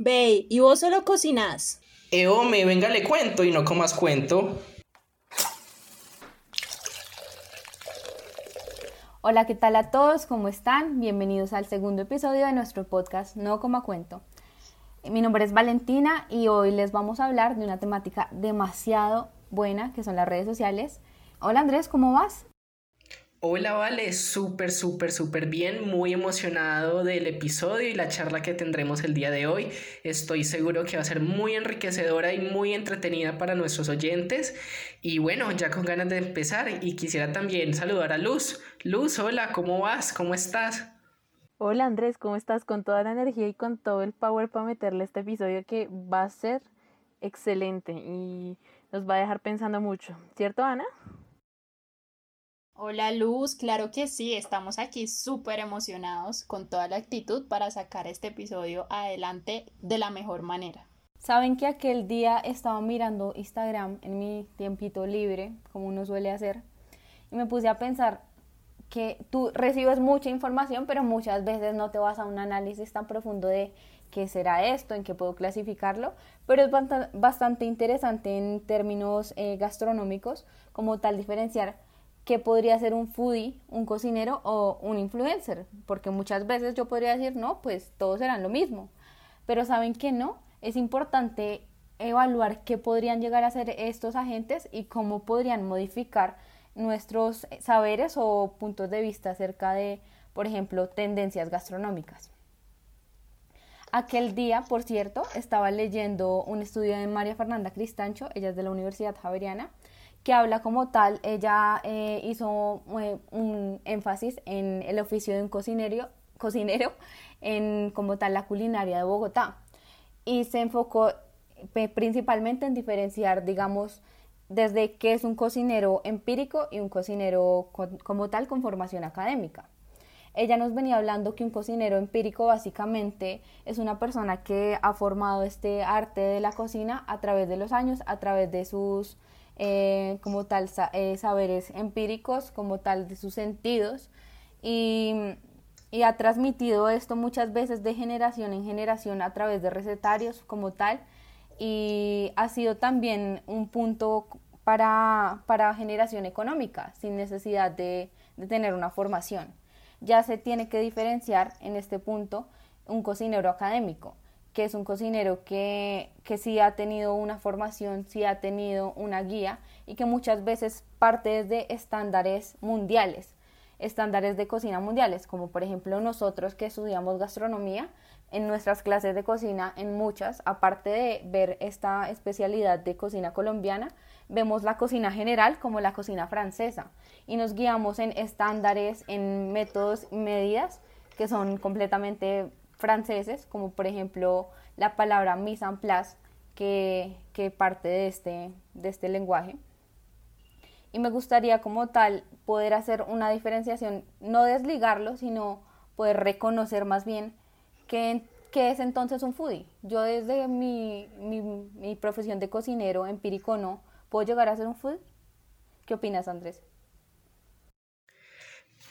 Ve, ¿y vos solo cocinás? Eh, me venga, le cuento y no comas cuento. Hola, ¿qué tal a todos? ¿Cómo están? Bienvenidos al segundo episodio de nuestro podcast No Coma Cuento. Mi nombre es Valentina y hoy les vamos a hablar de una temática demasiado buena que son las redes sociales. Hola Andrés, ¿cómo vas? Hola, Vale, súper, súper, súper bien, muy emocionado del episodio y la charla que tendremos el día de hoy. Estoy seguro que va a ser muy enriquecedora y muy entretenida para nuestros oyentes. Y bueno, ya con ganas de empezar y quisiera también saludar a Luz. Luz, hola, ¿cómo vas? ¿Cómo estás? Hola Andrés, ¿cómo estás? Con toda la energía y con todo el power para meterle este episodio que va a ser excelente y nos va a dejar pensando mucho, ¿cierto Ana? Hola Luz, claro que sí, estamos aquí súper emocionados con toda la actitud para sacar este episodio adelante de la mejor manera. Saben que aquel día estaba mirando Instagram en mi tiempito libre, como uno suele hacer, y me puse a pensar que tú recibes mucha información, pero muchas veces no te vas a un análisis tan profundo de qué será esto, en qué puedo clasificarlo, pero es bastante interesante en términos eh, gastronómicos, como tal diferenciar qué podría ser un foodie, un cocinero o un influencer, porque muchas veces yo podría decir, no, pues todos serán lo mismo, pero saben que no, es importante evaluar qué podrían llegar a ser estos agentes y cómo podrían modificar nuestros saberes o puntos de vista acerca de, por ejemplo, tendencias gastronómicas. Aquel día, por cierto, estaba leyendo un estudio de María Fernanda Cristancho, ella es de la Universidad Javeriana, que habla como tal, ella eh, hizo eh, un énfasis en el oficio de un cocinero, cocinero en como tal la culinaria de Bogotá y se enfocó principalmente en diferenciar, digamos, desde qué es un cocinero empírico y un cocinero como tal con formación académica. Ella nos venía hablando que un cocinero empírico básicamente es una persona que ha formado este arte de la cocina a través de los años, a través de sus eh, como tal eh, saberes empíricos, como tal de sus sentidos. Y, ha transmitido esto muchas veces de generación en generación a través de recetarios como tal. Y ha sido también un punto para, para generación económica sin necesidad de tener una formación. Ya se tiene que diferenciar en este punto un cocinero académico que es un cocinero que, que sí ha tenido una formación, sí ha tenido una guía y que muchas veces parte de estándares mundiales, estándares de cocina mundiales, como por ejemplo nosotros que estudiamos gastronomía, en nuestras clases de cocina, en muchas, aparte de ver esta especialidad de cocina colombiana, vemos la cocina general como la cocina francesa y nos guiamos en estándares, en métodos y medidas que son completamente franceses, como por ejemplo la palabra mise en place, que, que parte de este, de este lenguaje. Y me gustaría como tal poder hacer una diferenciación, no desligarlo, sino poder reconocer más bien qué, qué es entonces un foodie. Yo desde mi, mi, mi profesión de cocinero empírico no, ¿puedo llegar a ser un foodie? ¿Qué opinas, Andrés?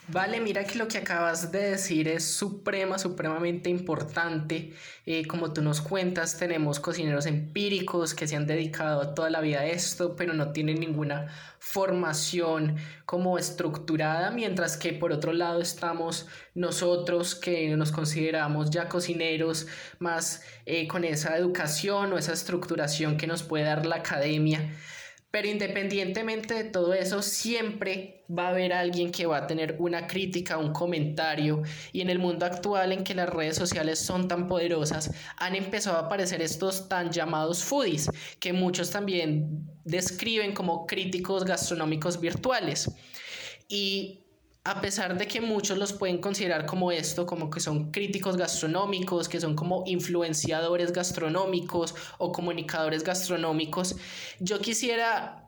Vale, mira que lo que acabas de decir es suprema, supremamente importante. Eh, como tú nos cuentas, tenemos cocineros empíricos que se han dedicado toda la vida a esto, pero no tienen ninguna formación como estructurada, mientras que por otro lado estamos nosotros que nos consideramos ya cocineros, más eh, con esa educación o esa estructuración que nos puede dar la academia. Pero independientemente de todo eso, siempre va a haber alguien que va a tener una crítica, un comentario. Y en el mundo actual en que las redes sociales son tan poderosas, han empezado a aparecer estos tan llamados foodies, que muchos también describen como críticos gastronómicos virtuales. Y a pesar de que muchos los pueden considerar como esto, como que son críticos gastronómicos, que son como influenciadores gastronómicos o comunicadores gastronómicos, yo quisiera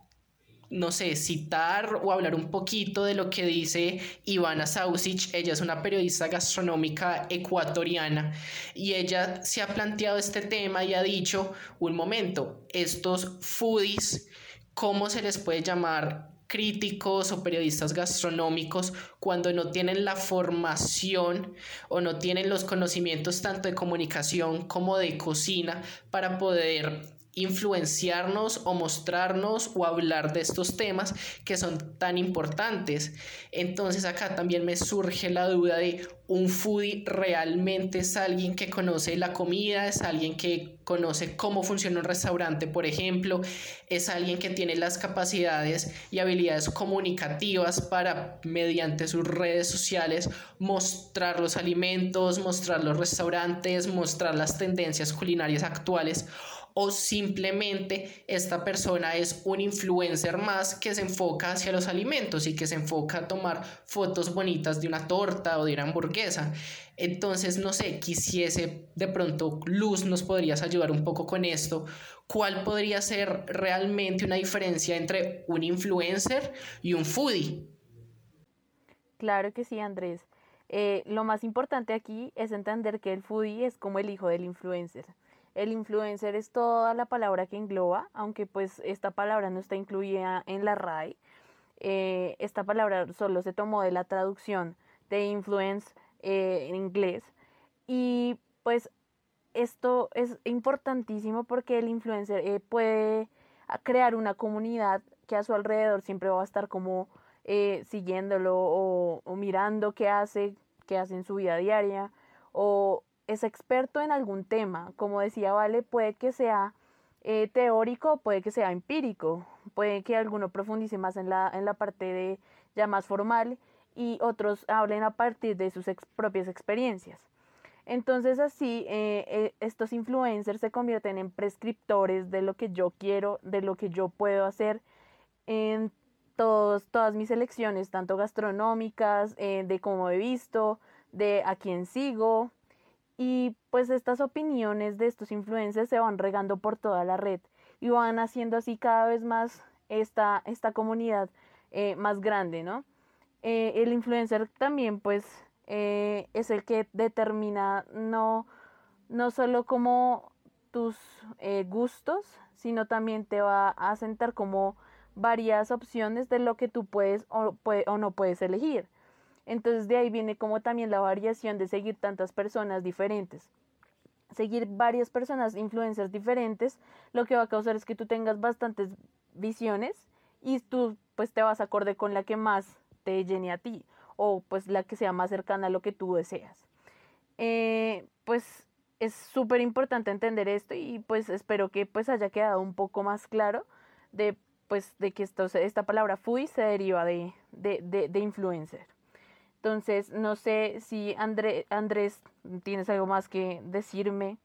no sé, citar o hablar un poquito de lo que dice Ivana Sausic. Ella es una periodista gastronómica ecuatoriana y ella se ha planteado este tema y ha dicho, un momento, estos foodies, ¿cómo se les puede llamar críticos o periodistas gastronómicos cuando no tienen la formación o no tienen los conocimientos tanto de comunicación como de cocina para poder influenciarnos o mostrarnos o hablar de estos temas que son tan importantes. Entonces acá también me surge la duda de un foodie realmente es alguien que conoce la comida, es alguien que conoce cómo funciona un restaurante, por ejemplo, es alguien que tiene las capacidades y habilidades comunicativas para mediante sus redes sociales mostrar los alimentos, mostrar los restaurantes, mostrar las tendencias culinarias actuales o simplemente esta persona es un influencer más que se enfoca hacia los alimentos y que se enfoca a tomar fotos bonitas de una torta o de una hamburguesa. Entonces, no sé, quisiese de pronto Luz nos podrías ayudar un poco con esto. ¿Cuál podría ser realmente una diferencia entre un influencer y un foodie? Claro que sí, Andrés. Eh, lo más importante aquí es entender que el foodie es como el hijo del influencer. El influencer es toda la palabra que engloba, aunque pues esta palabra no está incluida en la RAI. Eh, esta palabra solo se tomó de la traducción de influence eh, en inglés. Y pues esto es importantísimo porque el influencer eh, puede crear una comunidad que a su alrededor siempre va a estar como siguiéndolo o, o mirando qué hace, qué hace en su vida diaria o es experto en algún tema. Como decía Vale, puede que sea eh, teórico, puede que sea empírico, puede que alguno profundice más en la, en la parte de ya más formal y otros hablen a partir de sus propias experiencias. Entonces así eh, eh, estos influencers se convierten en prescriptores de lo que yo quiero, de lo que yo puedo hacer en todos, todas mis elecciones, tanto gastronómicas, de cómo he visto, de a quién sigo, y pues estas opiniones de estos influencers se van regando por toda la red y van haciendo así cada vez más esta, esta comunidad eh, más grande, ¿no? Eh, el influencer también pues eh, es el que determina no, no solo como tus gustos, sino también te va a sentar como varias opciones de lo que tú puedes o, o no puedes elegir. Entonces de ahí viene como también la variación de seguir tantas personas diferentes. Seguir varias personas, influencers diferentes, lo que va a causar es que tú tengas bastantes visiones y tú pues te vas acorde con la que más te llene a ti o pues la que sea más cercana a lo que tú deseas. Eh, pues es súper importante entender esto y pues espero que pues haya quedado un poco más claro de pues de que esta palabra fui se deriva de, de, de, de influencer. Entonces, no sé si André, Andrés, tienes algo más que decirme.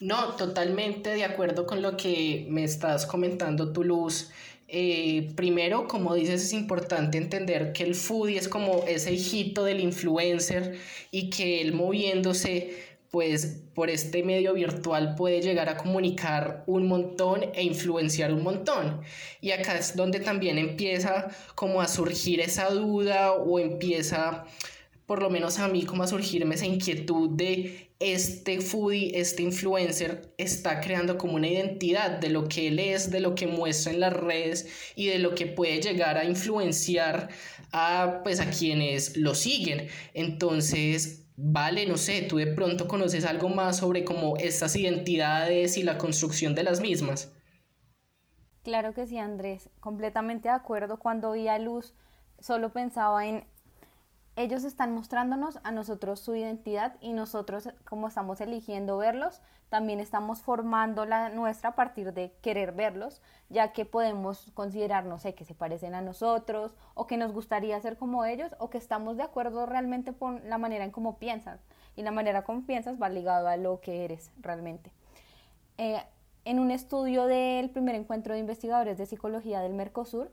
No, totalmente de acuerdo con lo que me estás comentando, tu luz. Eh, primero, como dices, es importante entender que el foodie es como ese hijito del influencer y que él moviéndose pues por este medio virtual puede llegar a comunicar un montón e influenciar un montón. Y acá es donde también empieza como a surgir esa duda o empieza, por lo menos a mí, como a surgirme esa inquietud de este foodie, este influencer está creando como una identidad de lo que él es, de lo que muestra en las redes y de lo que puede llegar a influenciar a pues a quienes lo siguen. Entonces, Vale, no sé, tú de pronto conoces algo más sobre cómo estas identidades y la construcción de las mismas. Claro que sí, Andrés, completamente de acuerdo. Cuando vi a Luz, solo pensaba en ellos están mostrándonos a nosotros su identidad y nosotros, como estamos eligiendo verlos, también estamos formando la nuestra a partir de querer verlos, ya que podemos considerar, no sé, que se parecen a nosotros o que nos gustaría ser como ellos o que estamos de acuerdo realmente con la manera en cómo piensan. Y la manera como piensas va ligado a lo que eres realmente. Eh, en un estudio del primer encuentro de investigadores de psicología del Mercosur,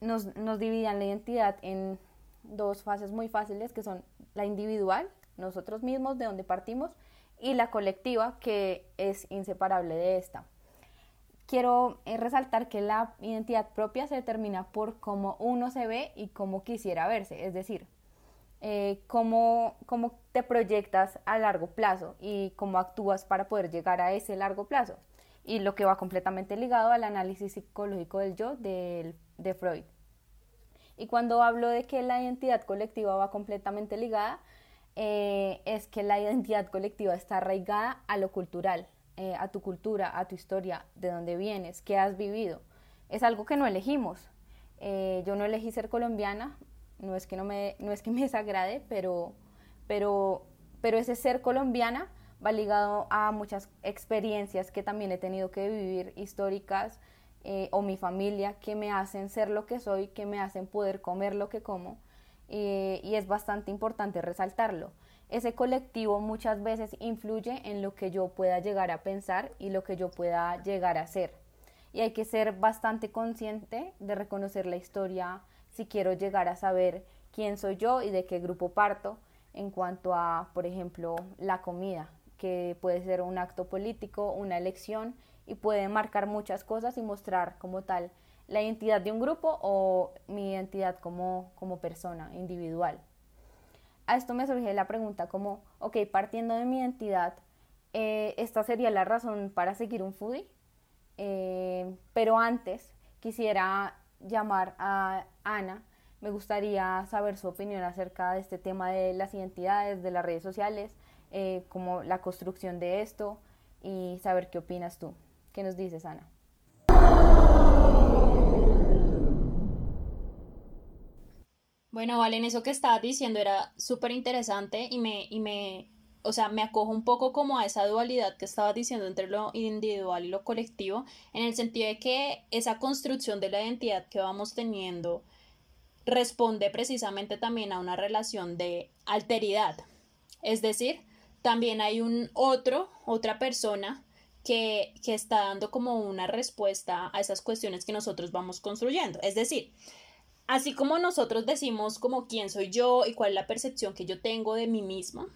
nos, nos dividían la identidad en dos fases muy fáciles que son la individual, nosotros mismos, de donde partimos, y la colectiva, que es inseparable de esta. Quiero eh, resaltar que la identidad propia se determina por cómo uno se ve y cómo quisiera verse, es decir, eh, cómo, cómo te proyectas a largo plazo y cómo actúas para poder llegar a ese largo plazo. y lo que va completamente ligado al análisis psicológico del yo de, de Freud. Y cuando hablo de que la identidad colectiva va completamente ligada, eh, es que la identidad colectiva está arraigada a lo cultural, eh, a tu cultura, a tu historia, de dónde vienes, qué has vivido. Es algo que no elegimos. Eh, yo no elegí ser colombiana, no es que, no me, no es que me desagrade, pero, pero, pero ese ser colombiana va ligado a muchas experiencias que también he tenido que vivir históricas o mi familia que me hacen ser lo que soy, que me hacen poder comer lo que como eh, y es bastante importante resaltarlo. Ese colectivo muchas veces influye en lo que yo pueda llegar a pensar y lo que yo pueda llegar a hacer. Y hay que ser bastante consciente de reconocer la historia si quiero llegar a saber quién soy yo y de qué grupo parto en cuanto a, por ejemplo, la comida, que puede ser un acto político, una elección y puede marcar muchas cosas y mostrar como tal la identidad de un grupo o mi identidad como, como persona individual. A esto me surge la pregunta como, ok, partiendo de mi identidad, eh, ¿esta sería la razón para seguir un foodie? Eh, pero antes quisiera llamar a Ana. Me gustaría saber su opinión acerca de este tema de las identidades, de las redes sociales, eh, como la construcción de esto y saber qué opinas tú. ¿Qué nos dices, Ana? Bueno, Valen, eso que estabas diciendo era súper interesante y me, y me, o sea, me acojo un poco como a esa dualidad que estabas diciendo entre lo individual y lo colectivo, en el sentido de que esa construcción de la identidad que vamos teniendo responde precisamente también a una relación de alteridad. Es decir, también hay un otro, otra persona que, que está dando como una respuesta a esas cuestiones que nosotros vamos construyendo. Es decir, Así como nosotros decimos como quién soy yo y cuál es la percepción que yo tengo de mí misma,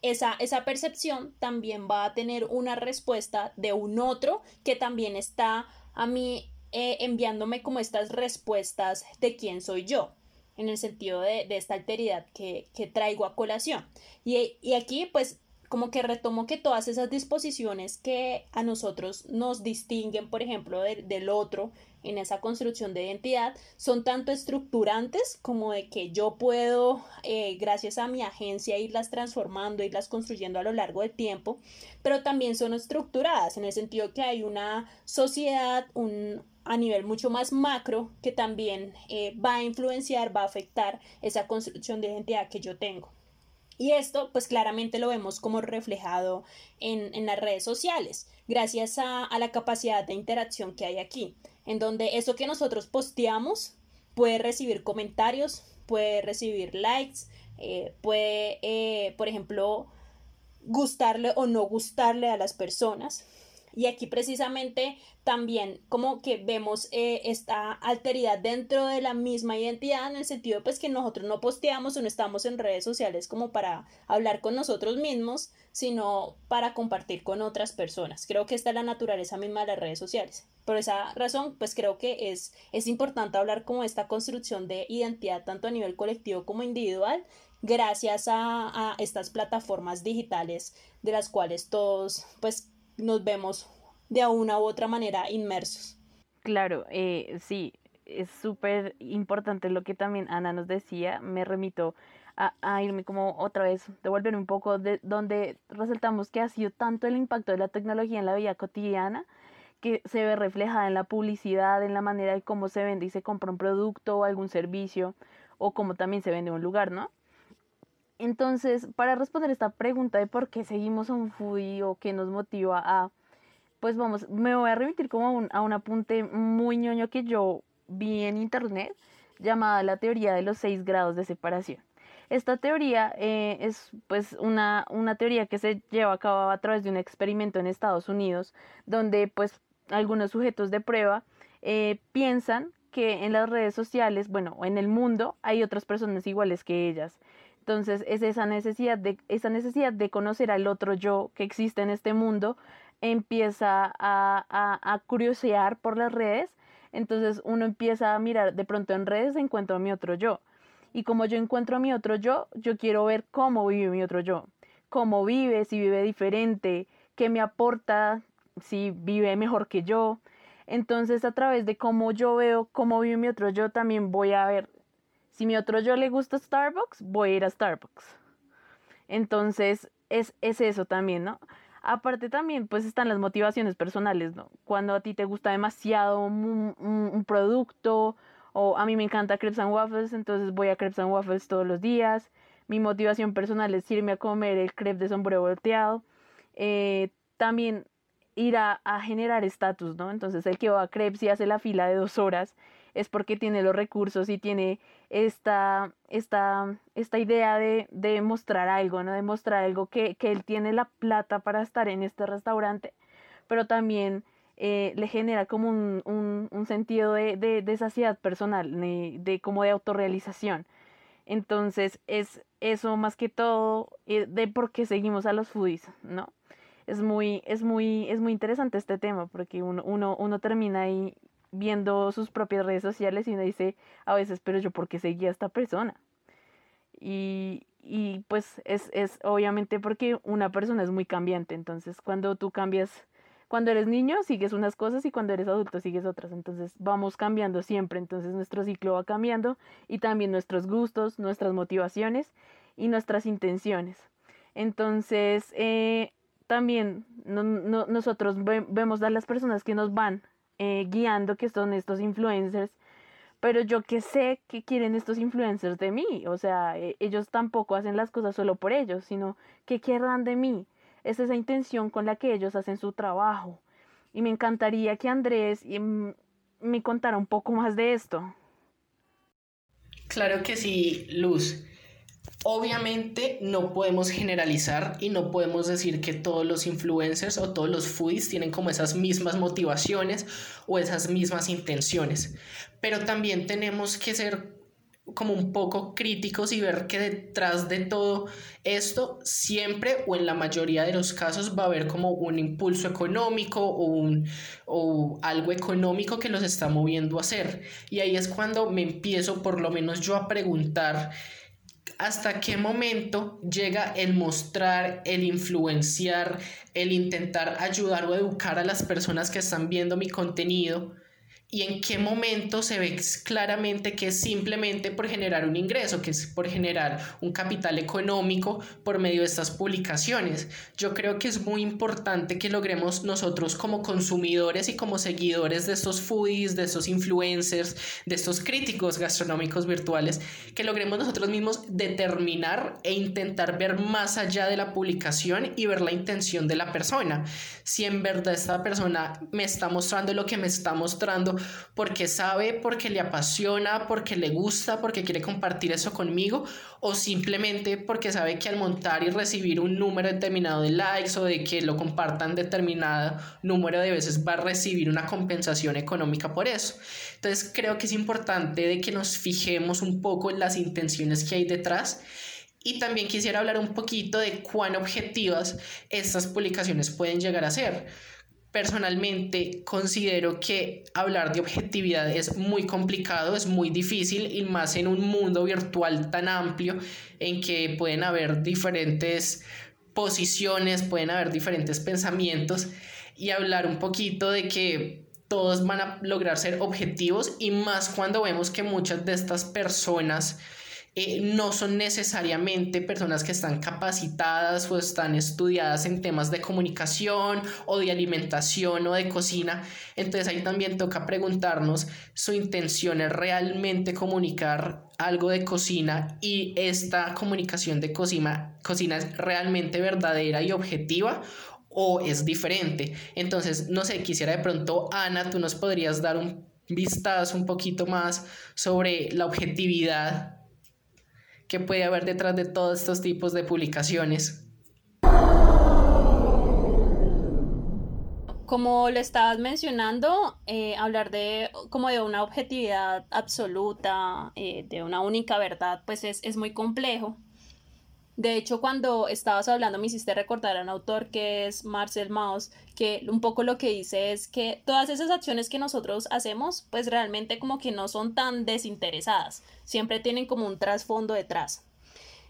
esa, esa percepción también va a tener una respuesta de un otro que también está a mí eh, enviándome como estas respuestas de quién soy yo, en el sentido de, esta alteridad que, traigo a colación. Y, y aquí pues como que retomo que todas esas disposiciones que a nosotros nos distinguen, por ejemplo, del otro en esa construcción de identidad son tanto estructurantes como de que yo puedo, eh, gracias a mi agencia, irlas transformando, irlas construyendo a lo largo del tiempo, pero también son estructuradas en el sentido que hay una sociedad, a nivel mucho más macro que también eh, va a influenciar, va a afectar esa construcción de identidad que yo tengo. Y esto, pues claramente lo vemos como reflejado en, en las redes sociales, gracias a, a, la capacidad de interacción que hay aquí en donde eso que nosotros posteamos puede recibir comentarios, puede recibir likes, eh, puede, eh, por ejemplo, gustarle o no gustarle a las personas. Y aquí precisamente también como que vemos eh, esta alteridad dentro de la misma identidad en el sentido pues que nosotros no posteamos o no estamos en redes sociales como para hablar con nosotros mismos, sino para compartir con otras personas. Creo que esta es la naturaleza misma de las redes sociales. Por esa razón, pues creo que es, es importante hablar como esta construcción de identidad tanto a nivel colectivo como individual gracias a, a estas plataformas digitales de las cuales todos pues nos vemos de una u otra manera inmersos. Claro, eh, sí, es súper importante lo que también Ana nos decía, me remito a, a, irme como otra vez, devolver un poco de donde resaltamos que ha sido tanto el impacto de la tecnología en la vida cotidiana que se ve reflejada en la publicidad, en la manera de cómo se vende y se compra un producto o algún servicio o cómo también se vende un lugar, ¿no? Entonces, para responder esta pregunta de por qué seguimos a un foodie o qué nos motiva a, pues vamos, me voy a remitir como a un, a un apunte muy ñoño que yo vi en internet llamada la teoría de los seis grados de separación. Esta teoría eh, es pues una, una teoría que se lleva a cabo a través de un experimento en Estados Unidos donde pues algunos sujetos de prueba eh, piensan que en las redes sociales, bueno, en el mundo hay otras personas iguales que ellas entonces es esa necesidad de, esa necesidad de conocer al otro yo que existe en este mundo, empieza a, a, a curiosear por las redes. Entonces uno empieza a mirar, de pronto en redes encuentro a mi otro yo. Y como yo encuentro a mi otro yo, yo quiero ver cómo vive mi otro yo. Cómo vive, si vive diferente, qué me aporta, si vive mejor que yo. Entonces, a través de cómo yo veo cómo vive mi otro yo, también voy a ver si mi otro yo le gusta Starbucks, voy a ir a Starbucks. Entonces, es, es eso también, ¿no? Aparte también, pues están las motivaciones personales, ¿no? Cuando a ti te gusta demasiado un, producto, o a mí me encanta Crepes and Waffles, entonces voy a Crepes and Waffles todos los días. Mi motivación personal es irme a comer el crepe de sombrero volteado. Eh, también ir a, generar estatus, ¿no? Entonces el que va a crepes y hace la fila de dos horas es porque tiene los recursos y tiene esta, esta, esta idea de, de mostrar algo, ¿no? De mostrar algo que, que, él tiene la plata para estar en este restaurante, pero también eh, le genera como un, un, sentido de, de, de, saciedad personal, de, de como de autorrealización. Entonces es eso más que todo eh, de por qué seguimos a los foodies, ¿no? Es muy, es muy, es muy interesante este tema porque uno, uno, uno termina ahí viendo sus propias redes sociales y uno dice a veces, pero yo por qué seguía a esta persona. Y, y pues es, es obviamente porque una persona es muy cambiante, entonces cuando tú cambias, cuando eres niño sigues unas cosas y cuando eres adulto sigues otras, entonces vamos cambiando siempre, entonces nuestro ciclo va cambiando y también nuestros gustos, nuestras motivaciones y nuestras intenciones. Entonces, eh, también no, nosotros vemos a las personas que nos van eh, guiando, que son estos influencers, pero yo que sé que quieren estos influencers de mí, o sea, e, ellos tampoco hacen las cosas solo por ellos, sino que querrán de mí. Es esa intención con la que ellos hacen su trabajo. Y me encantaría que Andrés mm, me contara un poco más de esto. Claro que sí, Luz. Obviamente no podemos generalizar y no podemos decir que todos los influencers o todos los foodies tienen como esas mismas motivaciones o esas mismas intenciones, pero también tenemos que ser como un poco críticos y ver que detrás de todo esto siempre o en la mayoría de los casos va a haber como un impulso económico o, un, o algo económico que los está moviendo a hacer. Y ahí es cuando me empiezo por lo menos yo a preguntar hasta qué momento llega el mostrar, el influenciar, el intentar ayudar o educar a las personas que están viendo mi contenido y en qué momento se ve claramente que es simplemente por generar un ingreso, que es por generar un capital económico por medio de estas publicaciones. Yo creo que es muy importante que logremos nosotros como consumidores y como seguidores de estos foodies, de estos influencers, de estos críticos gastronómicos virtuales, que logremos nosotros mismos determinar e intentar ver más allá de la publicación y ver la intención de la persona. Si en verdad esta persona me está mostrando lo que me está mostrando, porque sabe, porque le apasiona, porque le gusta, porque quiere compartir eso conmigo, o simplemente porque sabe que al montar y recibir un número determinado de likes o de que lo compartan determinado número de veces va a recibir una compensación económica por eso. Entonces creo que es importante de que nos fijemos un poco en las intenciones que hay detrás y también quisiera hablar un poquito de cuán objetivas estas publicaciones pueden llegar a ser personalmente considero que hablar de objetividad es muy complicado, es muy difícil y más en un mundo virtual tan amplio en que pueden haber diferentes posiciones, pueden haber diferentes pensamientos y hablar un poquito de que todos van a lograr ser objetivos y más cuando vemos que muchas de estas personas eh, no son necesariamente personas que están capacitadas o están estudiadas en temas de comunicación o de alimentación o de cocina. Entonces ahí también toca preguntarnos, ¿su intención es realmente comunicar algo de cocina y esta comunicación de cocina, cocina es realmente verdadera y objetiva o es diferente? Entonces, no sé, quisiera de pronto, Ana, tú nos podrías dar un vistazo un poquito más sobre la objetividad que puede haber detrás de todos estos tipos de publicaciones. Como lo estabas mencionando, eh, hablar de como de una objetividad absoluta, eh, de una única verdad, pues es, es muy complejo. De hecho, cuando estabas hablando me hiciste recordar a un autor que es Marcel Mauss, que un poco lo que dice es que todas esas acciones que nosotros hacemos, pues realmente como que no son tan desinteresadas, siempre tienen como un trasfondo detrás.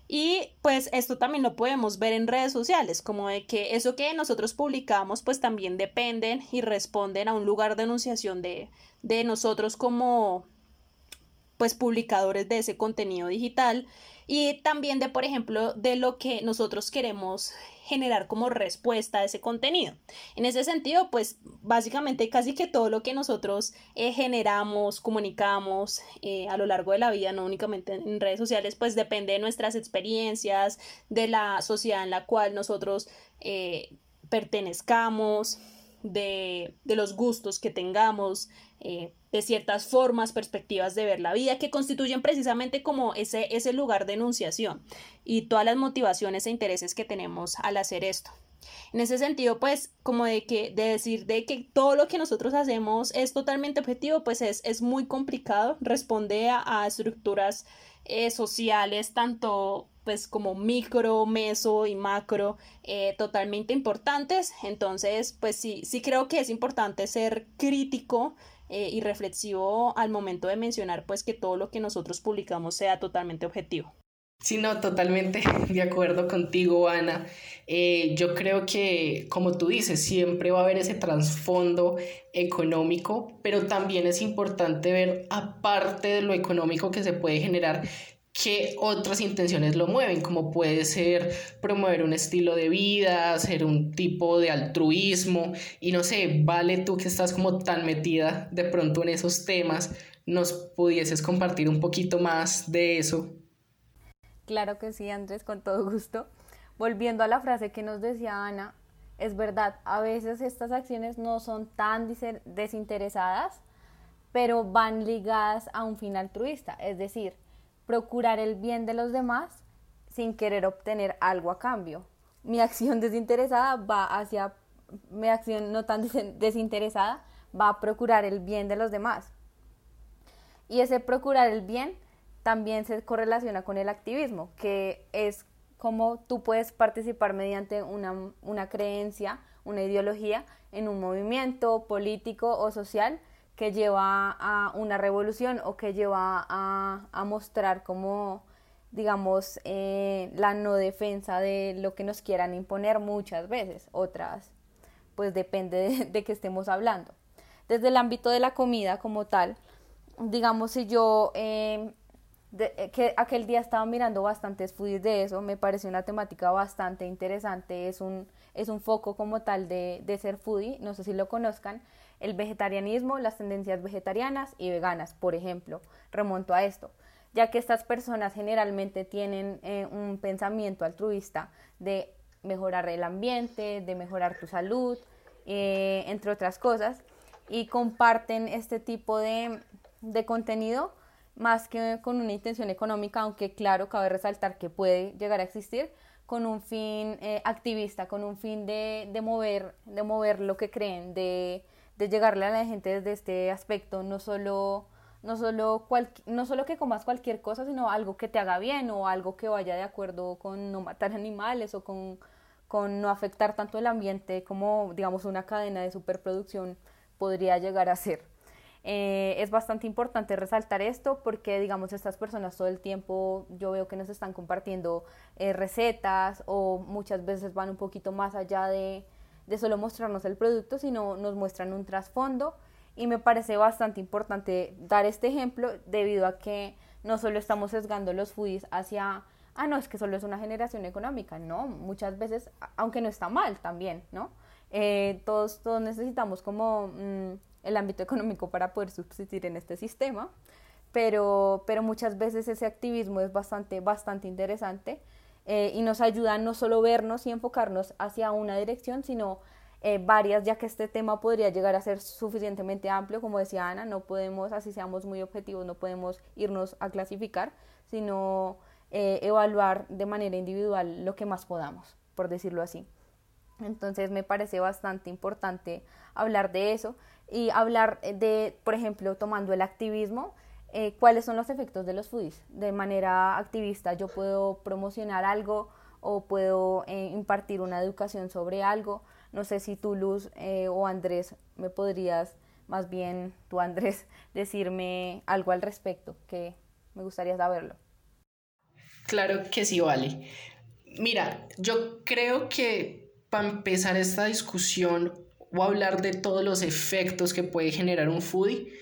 Y pues esto también lo podemos ver en redes sociales, como de que eso que nosotros publicamos pues también dependen y responden a un lugar de enunciación de, de nosotros como pues publicadores de ese contenido digital y también de por ejemplo de lo que nosotros queremos generar como respuesta a ese contenido. En ese sentido, pues básicamente casi que todo lo que nosotros eh, generamos, comunicamos eh, a lo largo de la vida, no únicamente en redes sociales, pues depende de nuestras experiencias, de la sociedad en la cual nosotros eh, pertenezcamos, de, de, los gustos que tengamos, de ciertas formas, perspectivas de ver la vida que constituyen precisamente como ese, ese lugar de enunciación y todas las motivaciones e intereses que tenemos al hacer esto. En ese sentido, pues, como de que, de decir de que todo lo que nosotros hacemos es totalmente objetivo, pues es, es muy complicado, responde a, estructuras eh, sociales, tanto pues como micro, meso y macro, eh, totalmente importantes. Entonces, pues sí, sí creo que es importante ser crítico eh, y reflexivo al momento de mencionar pues que todo lo que nosotros publicamos sea totalmente objetivo. Sí, no, totalmente de acuerdo contigo, Ana. Eh, yo creo que, como tú dices, siempre va a haber ese trasfondo económico, pero también es importante ver, aparte de lo económico que se puede generar, qué otras intenciones lo mueven, como puede ser promover un estilo de vida, hacer un tipo de altruismo, y no sé, vale tú que estás como tan metida de pronto en esos temas, nos pudieses compartir un poquito más de eso. Claro que sí, Andrés, con todo gusto. Volviendo a la frase que nos decía Ana, es verdad, a veces estas acciones no son tan desinteresadas, pero van ligadas a un fin altruista, es decir, procurar el bien de los demás sin querer obtener algo a cambio. Mi acción desinteresada va hacia, mi acción no tan desinteresada va a procurar el bien de los demás. Y ese procurar el bien también se correlaciona con el activismo, que es como tú puedes participar mediante una, una creencia, una ideología en un movimiento político o social que lleva a una revolución o que lleva a, mostrar como, digamos, eh, la no defensa de lo que nos quieran imponer muchas veces, otras, pues depende de, que estemos hablando. Desde el ámbito de la comida como tal, digamos, si yo eh, eh, que aquel día estaba mirando bastantes foodies de eso, me pareció una temática bastante interesante, es un, es un foco como tal de, de ser foodie, no sé si lo conozcan, el vegetarianismo, las tendencias vegetarianas y veganas, por ejemplo. Remonto a esto, ya que estas personas generalmente tienen eh, un pensamiento altruista de mejorar el ambiente, de mejorar tu salud, eh, entre otras cosas, y comparten este tipo de, contenido más que con una intención económica, aunque claro, cabe resaltar que puede llegar a existir, con un fin eh, activista, con un fin de, de, mover, de mover lo que creen, de de llegarle a la gente desde este aspecto, no solo, no solo, no solo que comas cualquier cosa, sino algo que te haga bien o algo que vaya de acuerdo con no matar animales o con, con no afectar tanto el ambiente como, digamos, una cadena de superproducción podría llegar a ser. Eh, es bastante importante resaltar esto porque, digamos, estas personas todo el tiempo yo veo que nos están compartiendo eh, recetas o muchas veces van un poquito más allá de, de solo mostrarnos el producto, sino nos muestran un trasfondo. Y me parece bastante importante dar este ejemplo debido a que no solo estamos sesgando los foodies hacia, ah, no, es que solo es una generación económica, no, muchas veces, aunque no está mal también, ¿no? Eh, todos, todos necesitamos como mm, el ámbito económico para poder subsistir en este sistema, pero, pero muchas veces ese activismo es bastante, bastante interesante eh, y nos ayuda a no solo vernos y enfocarnos hacia una dirección, sino eh, varias, ya que este tema podría llegar a ser suficientemente amplio, como decía Ana, no podemos, así seamos muy objetivos, no podemos irnos a clasificar, sino eh, evaluar de manera individual lo que más podamos, por decirlo así. Entonces me parece bastante importante hablar de eso y hablar de, por ejemplo, tomando el activismo, eh, cuáles son los efectos de los foodies. De manera activista yo puedo promocionar algo o puedo eh, impartir una educación sobre algo. No sé si tú, Luz eh, o Andrés, me podrías, más bien tú, Andrés, decirme algo al respecto, que me gustaría saberlo. Claro que sí, vale. Mira, yo creo que para empezar esta discusión o hablar de todos los efectos que puede generar un foodie,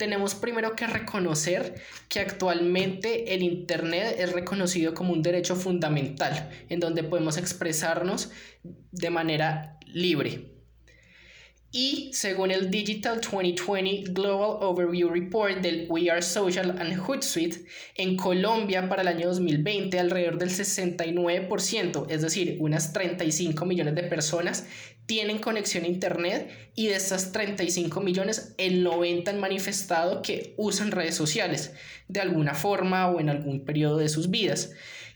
tenemos primero que reconocer que actualmente el Internet es reconocido como un derecho fundamental, en donde podemos expresarnos de manera libre. Y según el Digital 2020 Global Overview Report del We Are Social and Hootsuite, en Colombia para el año 2020 alrededor del 69%, es decir, unas 35 millones de personas tienen conexión a Internet y de estas 35 millones, el 90 han manifestado que usan redes sociales de alguna forma o en algún periodo de sus vidas.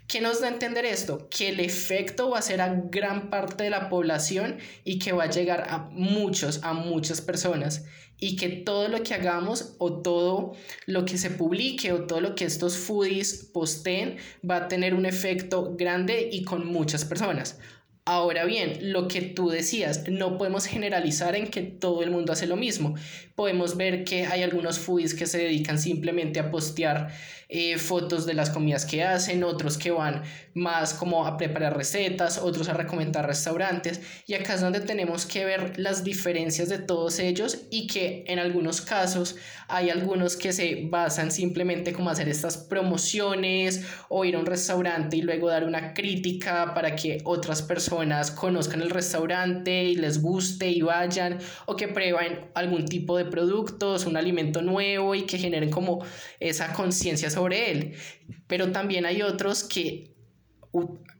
¿Qué nos da a entender esto? Que el efecto va a ser a gran parte de la población y que va a llegar a muchos, a muchas personas. Y que todo lo que hagamos o todo lo que se publique o todo lo que estos foodies posteen va a tener un efecto grande y con muchas personas. Ahora bien, lo que tú decías, no podemos generalizar en que todo el mundo hace lo mismo. Podemos ver que hay algunos foodies que se dedican simplemente a postear eh, fotos de las comidas que hacen, otros que van más como a preparar recetas, otros a recomendar restaurantes. Y acá es donde tenemos que ver las diferencias de todos ellos y que en algunos casos hay algunos que se basan simplemente como hacer estas promociones o ir a un restaurante y luego dar una crítica para que otras personas conozcan el restaurante y les guste y vayan o que prueben algún tipo de productos, un alimento nuevo y que generen como esa conciencia sobre él. Pero también hay otros que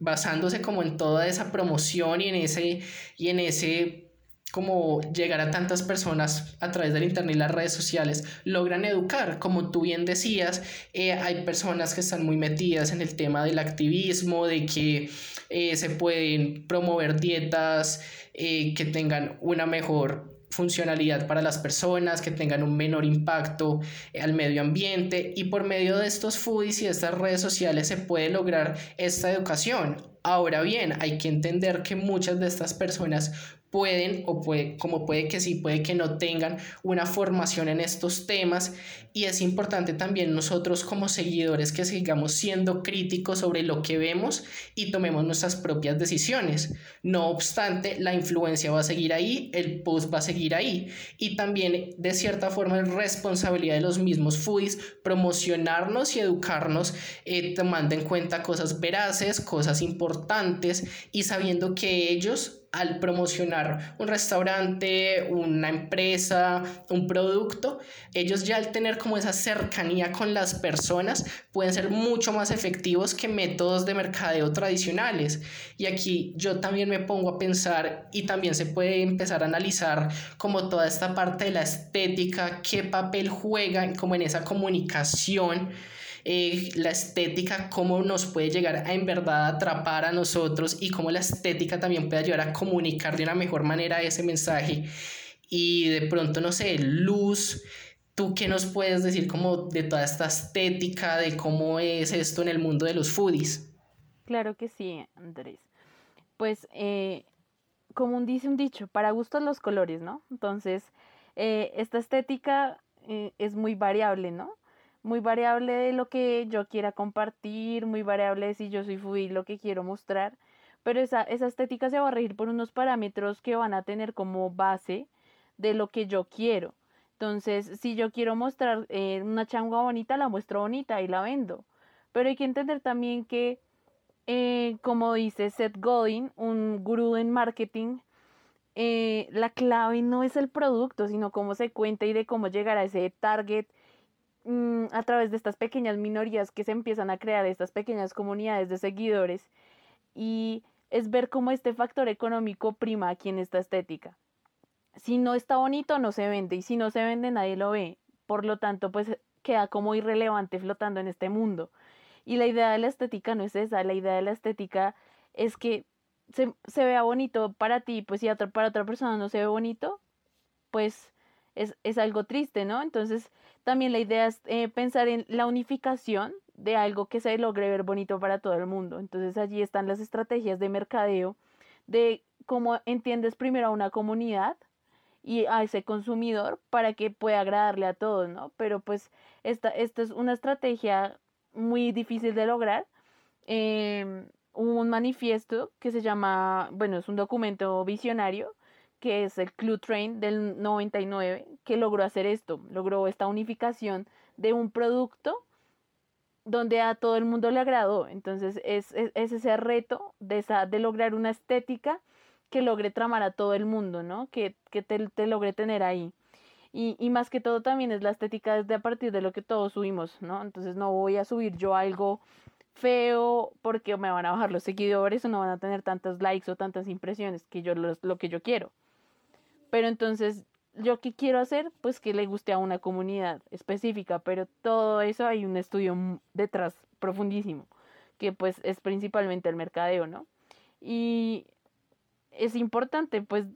basándose como en toda esa promoción y en ese y en ese como llegar a tantas personas a través del internet y las redes sociales logran educar como tú bien decías eh, hay personas que están muy metidas en el tema del activismo de que eh, se pueden promover dietas eh, que tengan una mejor funcionalidad para las personas, que tengan un menor impacto eh, al medio ambiente y por medio de estos foodies y estas redes sociales se puede lograr esta educación. Ahora bien, hay que entender que muchas de estas personas pueden o puede, como puede que sí, puede que no tengan una formación en estos temas y es importante también nosotros como seguidores que sigamos siendo críticos sobre lo que vemos y tomemos nuestras propias decisiones. No obstante, la influencia va a seguir ahí, el post va a seguir ahí y también de cierta forma es responsabilidad de los mismos foodies promocionarnos y educarnos eh, tomando en cuenta cosas veraces, cosas importantes y sabiendo que ellos al promocionar un restaurante, una empresa, un producto, ellos ya al tener como esa cercanía con las personas pueden ser mucho más efectivos que métodos de mercadeo tradicionales. Y aquí yo también me pongo a pensar y también se puede empezar a analizar como toda esta parte de la estética, qué papel juega como en esa comunicación eh, la estética, cómo nos puede llegar a en verdad atrapar a nosotros y cómo la estética también puede ayudar a comunicar de una mejor manera ese mensaje. Y de pronto, no sé, luz, ¿tú qué nos puedes decir como de toda esta estética, de cómo es esto en el mundo de los foodies? Claro que sí, Andrés. Pues, eh, como dice un dicho, para gustos los colores, ¿no? Entonces, eh, esta estética es muy variable, ¿no? Muy variable de lo que yo quiera compartir, muy variable de si yo soy foodie, lo que quiero mostrar, pero esa, esa estética se va a regir por unos parámetros que van a tener como base de lo que yo quiero. Entonces, si yo quiero mostrar eh, una changua bonita, la muestro bonita y la vendo. Pero hay que entender también que, eh, como dice Seth Godin, un gurú en marketing, eh, la clave no es el producto, sino cómo se cuenta y de cómo llegar a ese target Mm, a través de estas pequeñas minorías que se empiezan a crear, estas pequeñas comunidades de seguidores, y es ver cómo este factor económico prima aquí en esta estética. Si no está bonito, no se vende, y si no se vende, nadie lo ve. Por lo tanto, pues queda como irrelevante flotando en este mundo. Y la idea de la estética no es esa, la idea de la estética es que se, se vea bonito para ti, pues si para otra persona no se ve bonito, pues es, es algo triste, ¿no? Entonces, también la idea es eh, pensar en la unificación de algo que se logre ver bonito para todo el mundo. Entonces allí están las estrategias de mercadeo, de cómo entiendes primero a una comunidad y a ese consumidor para que pueda agradarle a todos, ¿no? Pero pues esta, esta es una estrategia muy difícil de lograr em, un manifiesto que se llama, bueno, es un documento visionario, que es el Clue Train del 99, que logró hacer esto, logró esta unificación de un producto donde a todo el mundo le agradó. Entonces es, ese reto de, esa, de lograr una estética que logre tramar a todo el mundo, ¿no? Que, te, te, logre tener ahí. Y, y, más que todo también es la estética desde a partir de lo que todos subimos, ¿no? Entonces no voy a subir yo algo feo porque me van a bajar los seguidores o no van a tener tantos likes o tantas impresiones que yo lo que yo quiero. Pero entonces yo qué quiero hacer, pues que le guste a una comunidad específica, pero todo eso hay un estudio detrás profundísimo, que pues es principalmente el mercadeo, ¿no? Y es importante pues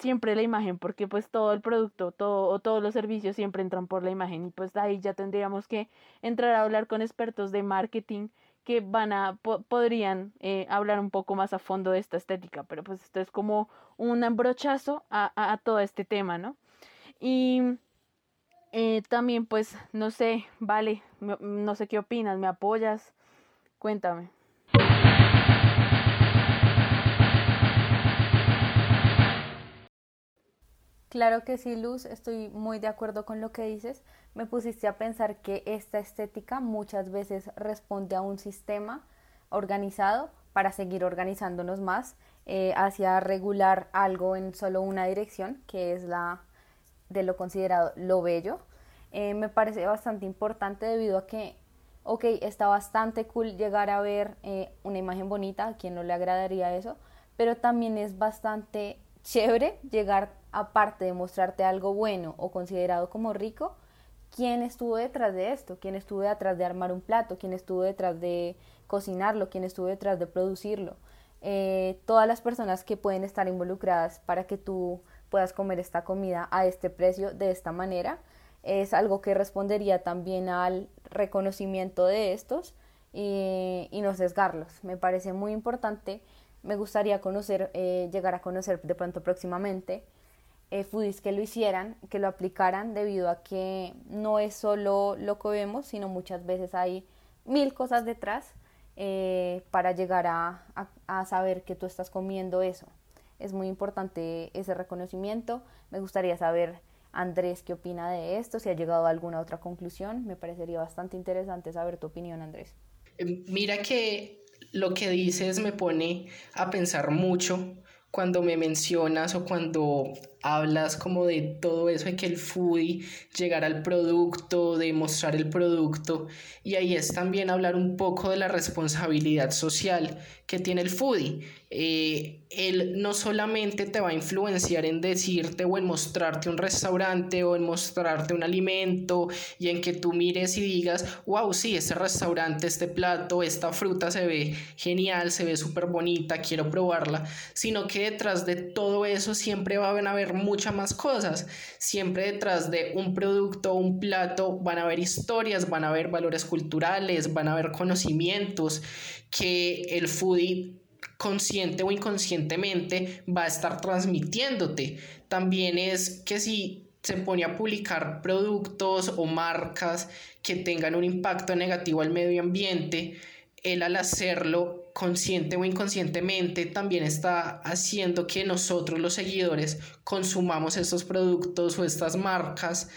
siempre la imagen, porque pues todo el producto, todo o todos los servicios siempre entran por la imagen y pues ahí ya tendríamos que entrar a hablar con expertos de marketing que van a podrían eh, hablar un poco más a fondo de esta estética, pero pues esto es como un embrochazo a, a, todo este tema, ¿no? Y eh, también pues no sé, vale, no sé qué opinas, ¿me apoyas? Cuéntame. Claro que sí, Luz, estoy muy de acuerdo con lo que dices. Me pusiste a pensar que esta estética muchas veces responde a un sistema organizado para seguir organizándonos más eh, hacia regular algo en solo una dirección, que es la de lo considerado lo bello. Eh, me parece bastante importante debido a que, ok, está bastante cool llegar a ver eh, una imagen bonita, a quien no le agradaría eso, pero también es bastante chévere llegar aparte de mostrarte algo bueno o considerado como rico, quién estuvo detrás de esto, quién estuvo detrás de armar un plato, quién estuvo detrás de cocinarlo, quién estuvo detrás de producirlo. Eh, todas las personas que pueden estar involucradas para que tú puedas comer esta comida a este precio de esta manera es algo que respondería también al reconocimiento de estos y, y no sesgarlos. Me parece muy importante. Me gustaría conocer, eh, llegar a conocer de pronto próximamente eh, que lo hicieran, que lo aplicaran, debido a que no es solo lo que vemos, sino muchas veces hay mil cosas detrás eh, para llegar a, a, saber que tú estás comiendo eso. Es muy importante ese reconocimiento. Me gustaría saber, Andrés, qué opina de esto, si ha llegado a alguna otra conclusión. Me parecería bastante interesante saber tu opinión, Andrés. Eh, mira que lo que dices me pone a pensar mucho cuando me mencionas o cuando hablas como de todo eso de que el foodie llegar al producto, de mostrar el producto y ahí es también hablar un poco de la responsabilidad social que tiene el foodie. Eh, él no solamente te va a influenciar en decirte o en mostrarte un restaurante o en mostrarte un alimento y en que tú mires y digas, wow, sí, este restaurante, este plato, esta fruta se ve genial, se ve súper bonita, quiero probarla, sino que detrás de todo eso siempre va a haber muchas más cosas. Siempre detrás de un producto un plato van a haber historias, van a haber valores culturales, van a haber conocimientos que el foodie consciente o inconscientemente va a estar transmitiéndote. También es que si se pone a publicar productos o marcas que tengan un impacto negativo al medio ambiente, él al hacerlo consciente o inconscientemente también está haciendo que nosotros los seguidores consumamos estos productos o estas marcas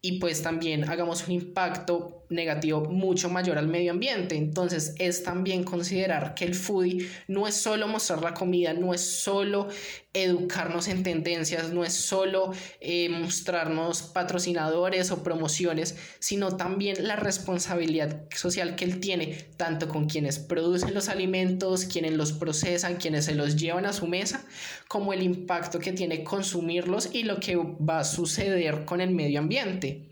y pues también hagamos un impacto negativo mucho mayor al medio ambiente. Entonces es también considerar que el foodie no es solo mostrar la comida, no es solo educarnos en tendencias, no es solo eh, mostrarnos patrocinadores o promociones, sino también la responsabilidad social que él tiene, tanto con quienes producen los alimentos, quienes los procesan, quienes se los llevan a su mesa, como el impacto que tiene consumirlos y lo que va a suceder con el medio ambiente.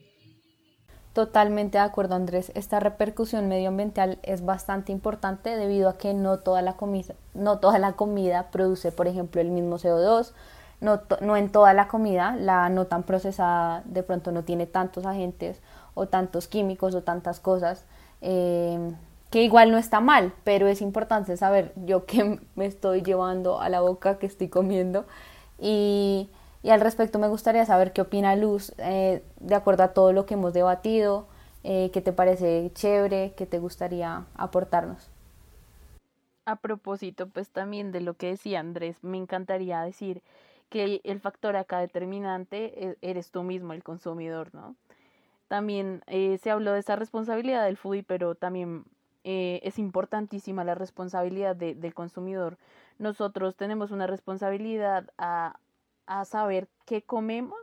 Totalmente de acuerdo, Andrés. Esta repercusión medioambiental es bastante importante debido a que no toda la comida, no toda la comida produce, por ejemplo, el mismo CO2. No, no en toda la comida, la no tan procesada de pronto no tiene tantos agentes o tantos químicos o tantas cosas, eh, que igual no está mal, pero es importante saber yo qué me estoy llevando a la boca, que estoy comiendo y y al respecto me gustaría saber qué opina Luz eh, de acuerdo a todo lo que hemos debatido, eh, qué te parece chévere, qué te gustaría aportarnos. a propósito, pues también de lo que decía Andrés, me encantaría decir que el factor acá determinante e, eres tú mismo, el consumidor, ¿no? También eh, se habló de esa responsabilidad del foodie, pero también eh, es importantísima la responsabilidad del consumidor. Nosotros tenemos una responsabilidad a, a saber qué comemos,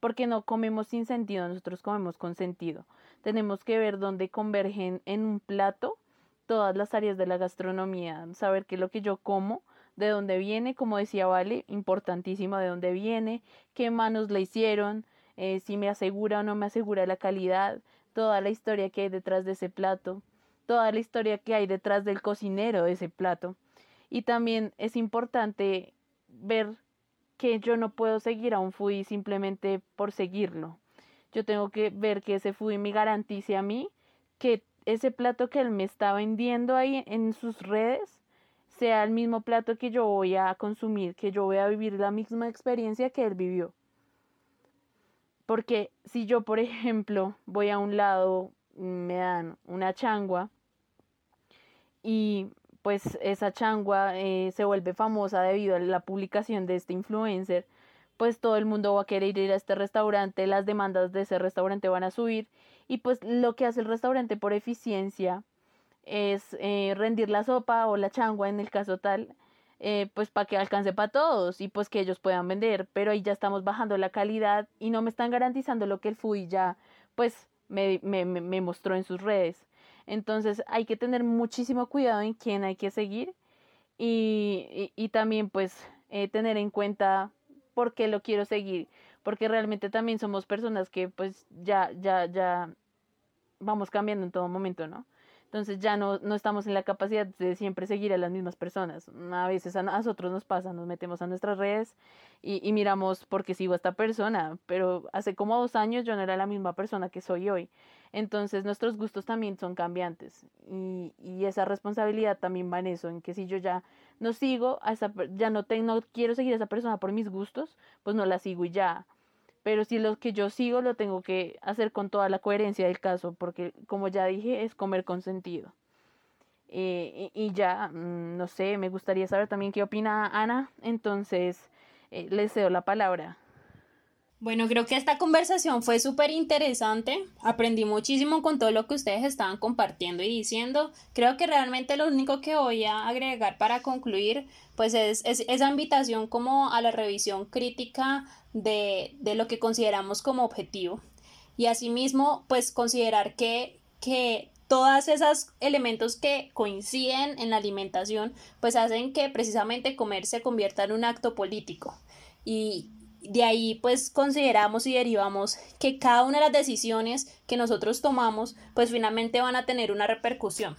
porque no comemos sin sentido, nosotros comemos con sentido. Tenemos que ver dónde convergen en un plato todas las áreas de la gastronomía, saber qué es lo que yo como, de dónde viene, como decía Vale, importantísimo de dónde viene, qué manos le hicieron, eh, si me asegura o no me asegura la calidad, toda la historia que hay detrás de ese plato, toda la historia que hay detrás del cocinero de ese plato. Y también es importante ver que yo no puedo seguir a un foodie simplemente por seguirlo. Yo tengo que ver que ese foodie me garantice a mí que ese plato que él me está vendiendo ahí en sus redes sea el mismo plato que yo voy a consumir, que yo voy a vivir la misma experiencia que él vivió. Porque si yo, por ejemplo, voy a un lado, me dan una changua y pues esa changua eh, se vuelve famosa debido a la publicación de este influencer, pues todo el mundo va a querer ir a este restaurante, las demandas de ese restaurante van a subir y pues lo que hace el restaurante por eficiencia es eh, rendir la sopa o la changua en el caso tal, eh, pues para que alcance para todos y pues que ellos puedan vender, pero ahí ya estamos bajando la calidad y no me están garantizando lo que el FUI ya pues me, me, me mostró en sus redes. Entonces hay que tener muchísimo cuidado en quién hay que seguir y, y, también pues eh, tener en cuenta por qué lo quiero seguir, porque realmente también somos personas que pues ya, ya, ya vamos cambiando en todo momento, ¿no? Entonces ya no, no estamos en la capacidad de siempre seguir a las mismas personas. A veces a nosotros nos pasa, nos metemos a nuestras redes y, y miramos porque sigo a esta persona, pero hace como dos años yo no era la misma persona que soy hoy. Entonces nuestros gustos también son cambiantes y, y esa responsabilidad también va en eso, en que si yo ya no sigo, a esa, ya no, te, no quiero seguir a esa persona por mis gustos, pues no la sigo y ya pero si lo que yo sigo lo tengo que hacer con toda la coherencia del caso, porque como ya dije, es comer con sentido. Eh, y, ya, mm, no sé, me gustaría saber también qué opina Ana, entonces eh, les cedo la palabra. Bueno, creo que esta conversación fue súper interesante. Aprendí muchísimo con todo lo que ustedes estaban compartiendo y diciendo. Creo que realmente lo único que voy a agregar para concluir, pues es, esa invitación como a la revisión crítica de, de, lo que consideramos como objetivo. Y asimismo, pues considerar que, que todas esos elementos que coinciden en la alimentación, pues hacen que precisamente comer se convierta en un acto político. Y de ahí pues consideramos y derivamos que cada una de las decisiones que nosotros tomamos pues finalmente van a tener una repercusión.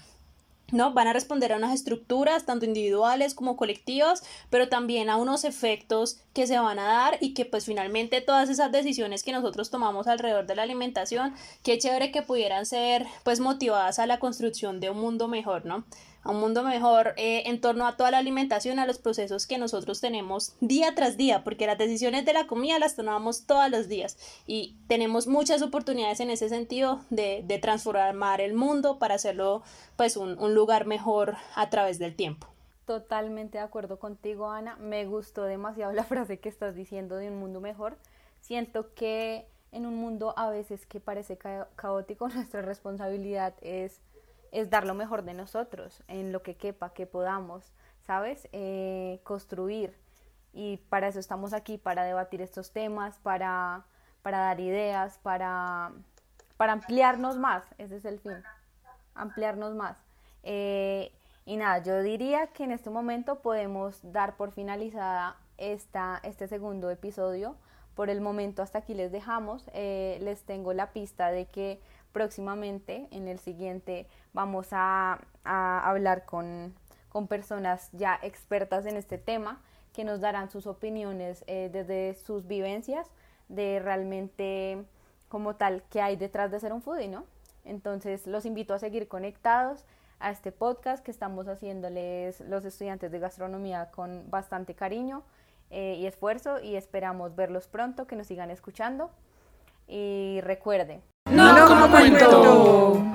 ¿no? Van a responder a unas estructuras, tanto individuales como colectivas, pero también a unos efectos que se van a dar y que pues finalmente todas esas decisiones que nosotros tomamos alrededor de la alimentación, qué chévere que pudieran ser pues motivadas a la construcción de un mundo mejor, ¿no? A un mundo mejor eh, en torno a toda la alimentación, a los procesos que nosotros tenemos día tras día, porque las decisiones de la comida las tomamos todos los días y tenemos muchas oportunidades en ese sentido de, de transformar el mundo para hacerlo pues un, un lugar mejor a través del tiempo. Totalmente de acuerdo contigo, Ana. Me gustó demasiado la frase que estás diciendo de un mundo mejor. Siento que en un mundo a veces que parece caótico, nuestra responsabilidad es es dar lo mejor de nosotros en lo que quepa, que podamos, ¿sabes? Eh, construir. Y para eso estamos aquí, para debatir estos temas, para, para dar ideas, para, para ampliarnos más, ese es el fin, ampliarnos más. Eh, y nada, yo diría que en este momento podemos dar por finalizada esta, este segundo episodio. Por el momento hasta aquí les dejamos. Eh, les tengo la pista de que próximamente en el siguiente vamos a, hablar con, personas ya expertas en este tema que nos darán sus opiniones eh, desde sus vivencias de realmente como tal que hay detrás de ser un foodie, ¿no? Entonces los invito a seguir conectados a este podcast que estamos haciéndoles los estudiantes de gastronomía con bastante cariño eh, y esfuerzo y esperamos verlos pronto, que nos sigan escuchando y recuerden, como cuento.